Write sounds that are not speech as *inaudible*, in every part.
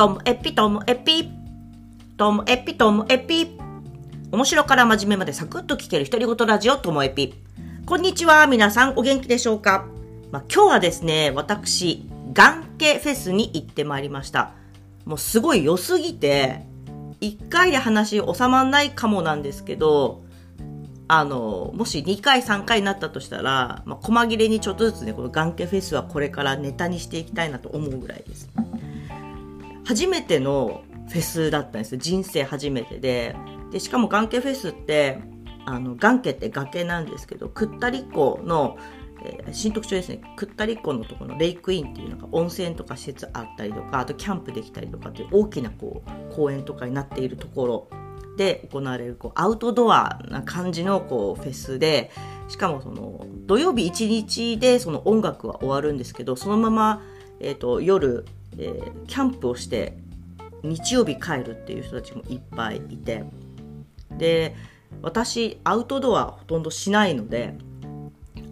ともえぴともえぴともえぴともえぴ面白から真面目までサクッと聞ける独り言ラジオともえぴこんにちは皆さんお元気でしょうか、まあ、今日はですね私眼系フェスに行ってまいりました。もうすごい良すぎて1回で話収まんないかもなんですけどあの、もし2回3回になったとしたら、まあ、細切れにちょっとずつね、この眼系フェスはこれからネタにしていきたいなと思うぐらいです。初めてのフェスだったんです人生初めてで。で、しかも眼系フェスって、あの、眼系って崖なんですけど、クッタリ湖の、えー、新特徴ですね、クッタリ湖のところのレイクインっていうのが温泉とか施設あったりとか、あとキャンプできたりとかっていう大きなこう公園とかになっているところ。で行われるこうアウトドアな感じのこうフェスでしかもその土曜日1日でその音楽は終わるんですけどそのまま、えーと、夜、えー、キャンプをして日曜日帰るっていう人たちもいっぱいいてで私アウトドアほとんどしないので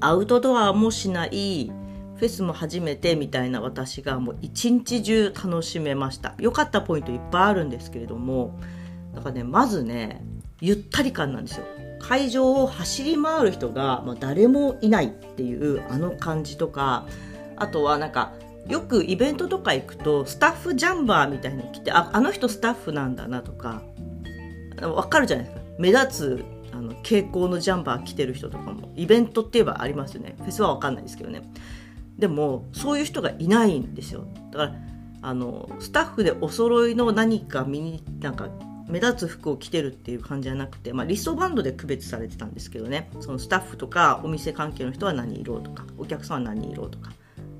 アウトドアもしないフェスも初めてみたいな私がもう一日中楽しめました良かったポイントいっぱいあるんですけれどもだからね、まずね、ゆったり感なんですよ。会場を走り回る人が、まあ、誰もいないっていうあの感じとか、あとはなんか、よくイベントとか行くと、スタッフジャンバーみたいに来て、あ、あの人スタッフなんだなとか、わかるじゃないですか。目立つ、あの、蛍光のジャンバー着てる人とかも、イベントって言えばありますよね。フェスはわかんないですけどね。でも、そういう人がいないんですよ。だから、あの、スタッフでお揃いの何か身になんか目立つ服を着てるっていう感じじゃなくて、まあ、リストバンドで区別されてたんですけどねそのスタッフとかお店関係の人は何色とかお客さんは何色とか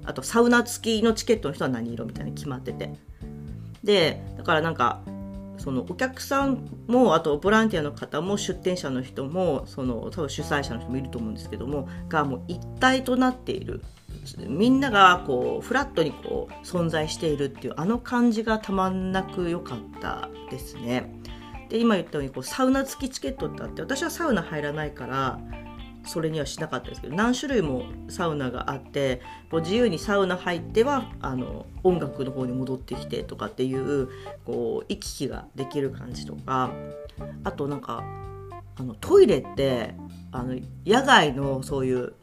あとサウナ付きのチケットの人は何色みたいに決まっててでだからなんかそのお客さんもあとボランティアの方も出店者の人もその多分主催者の人もいると思うんですけどもがもう一体となっているみんながこうフラットにこう存在しているっていうあの感じがたまんなく良かったですね。で今言ったようにこうサウナ付きチケットってあって私はサウナ入らないからそれにはしなかったですけど何種類もサウナがあってこう自由にサウナ入ってはあの音楽の方に戻ってきてとかっていうこう行き来ができる感じとかあとなんかあのトイレってあの野外のそういう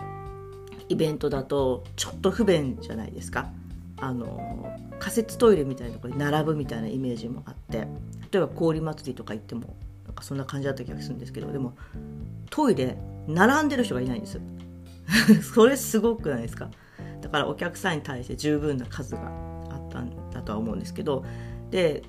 イベントだとちょっと不便じゃないですか。あの仮設トイレみたいなところに並ぶみたいなイメージもあって例えば氷祭りとか行ってもかそんな感じだった気がするんですけどでもトイレ並んでる人がいないんです *laughs* それすごくないですか？だからお客さんに対して十分な数があったんだとは思うんですけどで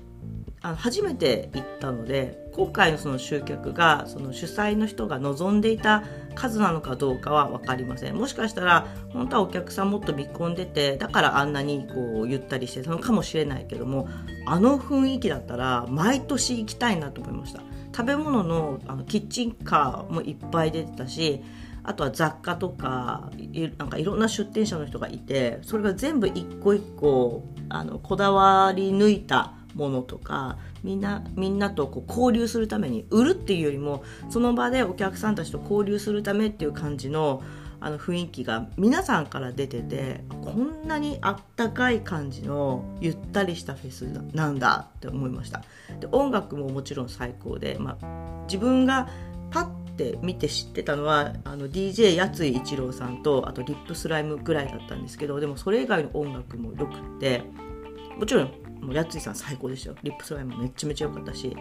あの初めて行ったので今回のその集客がその主催の人が望んでいた数なのかどうかは分かりません。もしかしたら本当はお客さんもっと見込んでてだからあんなにこうゆったりしてたのかもしれないけどもあの雰囲気だったら毎年行きたいなと思いました。食べ物のあのキッチンカーもいっぱい出てたしあとは雑貨とかなんかいろんな出店者の人がいてそれが全部一個一個あのこだわり抜いたものとかみんなみんなとこう交流するために売るっていうよりもその場でお客さんたちと交流するためっていう感じのあの雰囲気が皆さんから出ててこんなにあったかい感じのゆったりしたフェスなんだって思いました。で音楽ももちろん最高で、まあ、自分がパッて見て知ってたのはあの DJ やつい一郎さんとあとリップスライムぐらいだったんですけどでもそれ以外の音楽もよくってもちろんもうやついさん最高でしたよ。リップスライムめちゃめちゃ良かったし。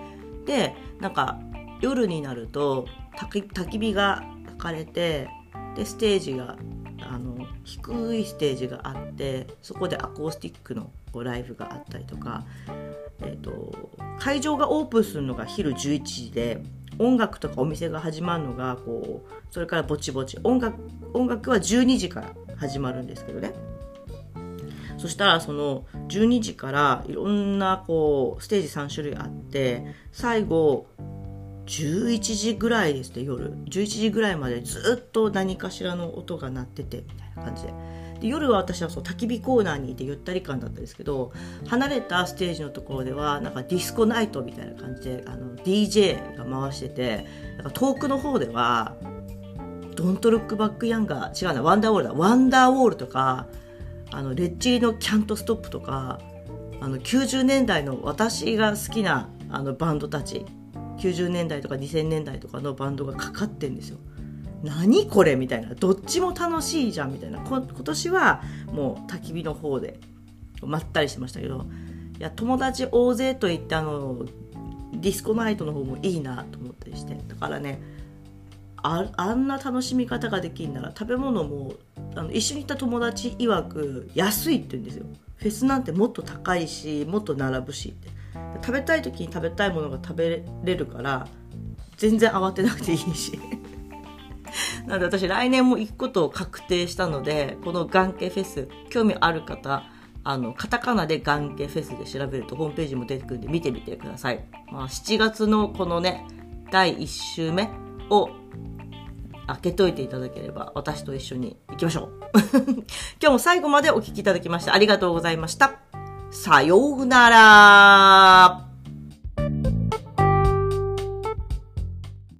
でなんか夜になると焚き火が焚かれてでステージがあの低いステージがあってそこでアコースティックのこうライブがあったりとか、えーと、会場がオープンするのが昼11時で音楽とかお店が始まるのがこうそれからぼちぼち音楽音楽は12時から始まるんですけどね。そしたらその12時からいろんなこうステージ3種類あって最後11時ぐらいですね夜。11時ぐらいまでずっと何かしらの音が鳴っててみたいな感じで。で夜は私はそう焚き火コーナーにいてゆったり感だったんですけど離れたステージのところではなんかディスコナイトみたいな感じであの DJ が回しててなんか遠くの方では Don't Look Back in Anger 違うな Wonderwall だ。 Wonderwall とかあのレッチリのキャントストップとかあの90年代の私が好きなあのバンドたち90年代とか2000年代とかのバンドがかかってんですよ。何これみたいな。どっちも楽しいじゃんみたいな。今年はもう焚き火の方で。まったりしてましたけど。いや友達大勢といってあのディスコナイトの方もいいなと思ったりして。だからねああんな楽しみ方ができるなら食べ物もあの一緒に行った友達曰く安いって言うんですよ。フェスなんてもっと高いしもっと並ぶしって。食べたい時に食べたいものが食べれるから全然慌てなくていいし。*laughs* なので私来年も行くことを確定したのでこの眼系フェス興味ある方あのカタカナで眼系フェスで調べるとホームページも出てくるんで見てみてください、まあ、7月のこのね第1週目を開けといていただければ私と一緒に行きましょう。*laughs* 今日も最後までお聴きいただきましてありがとうございました。さようなら。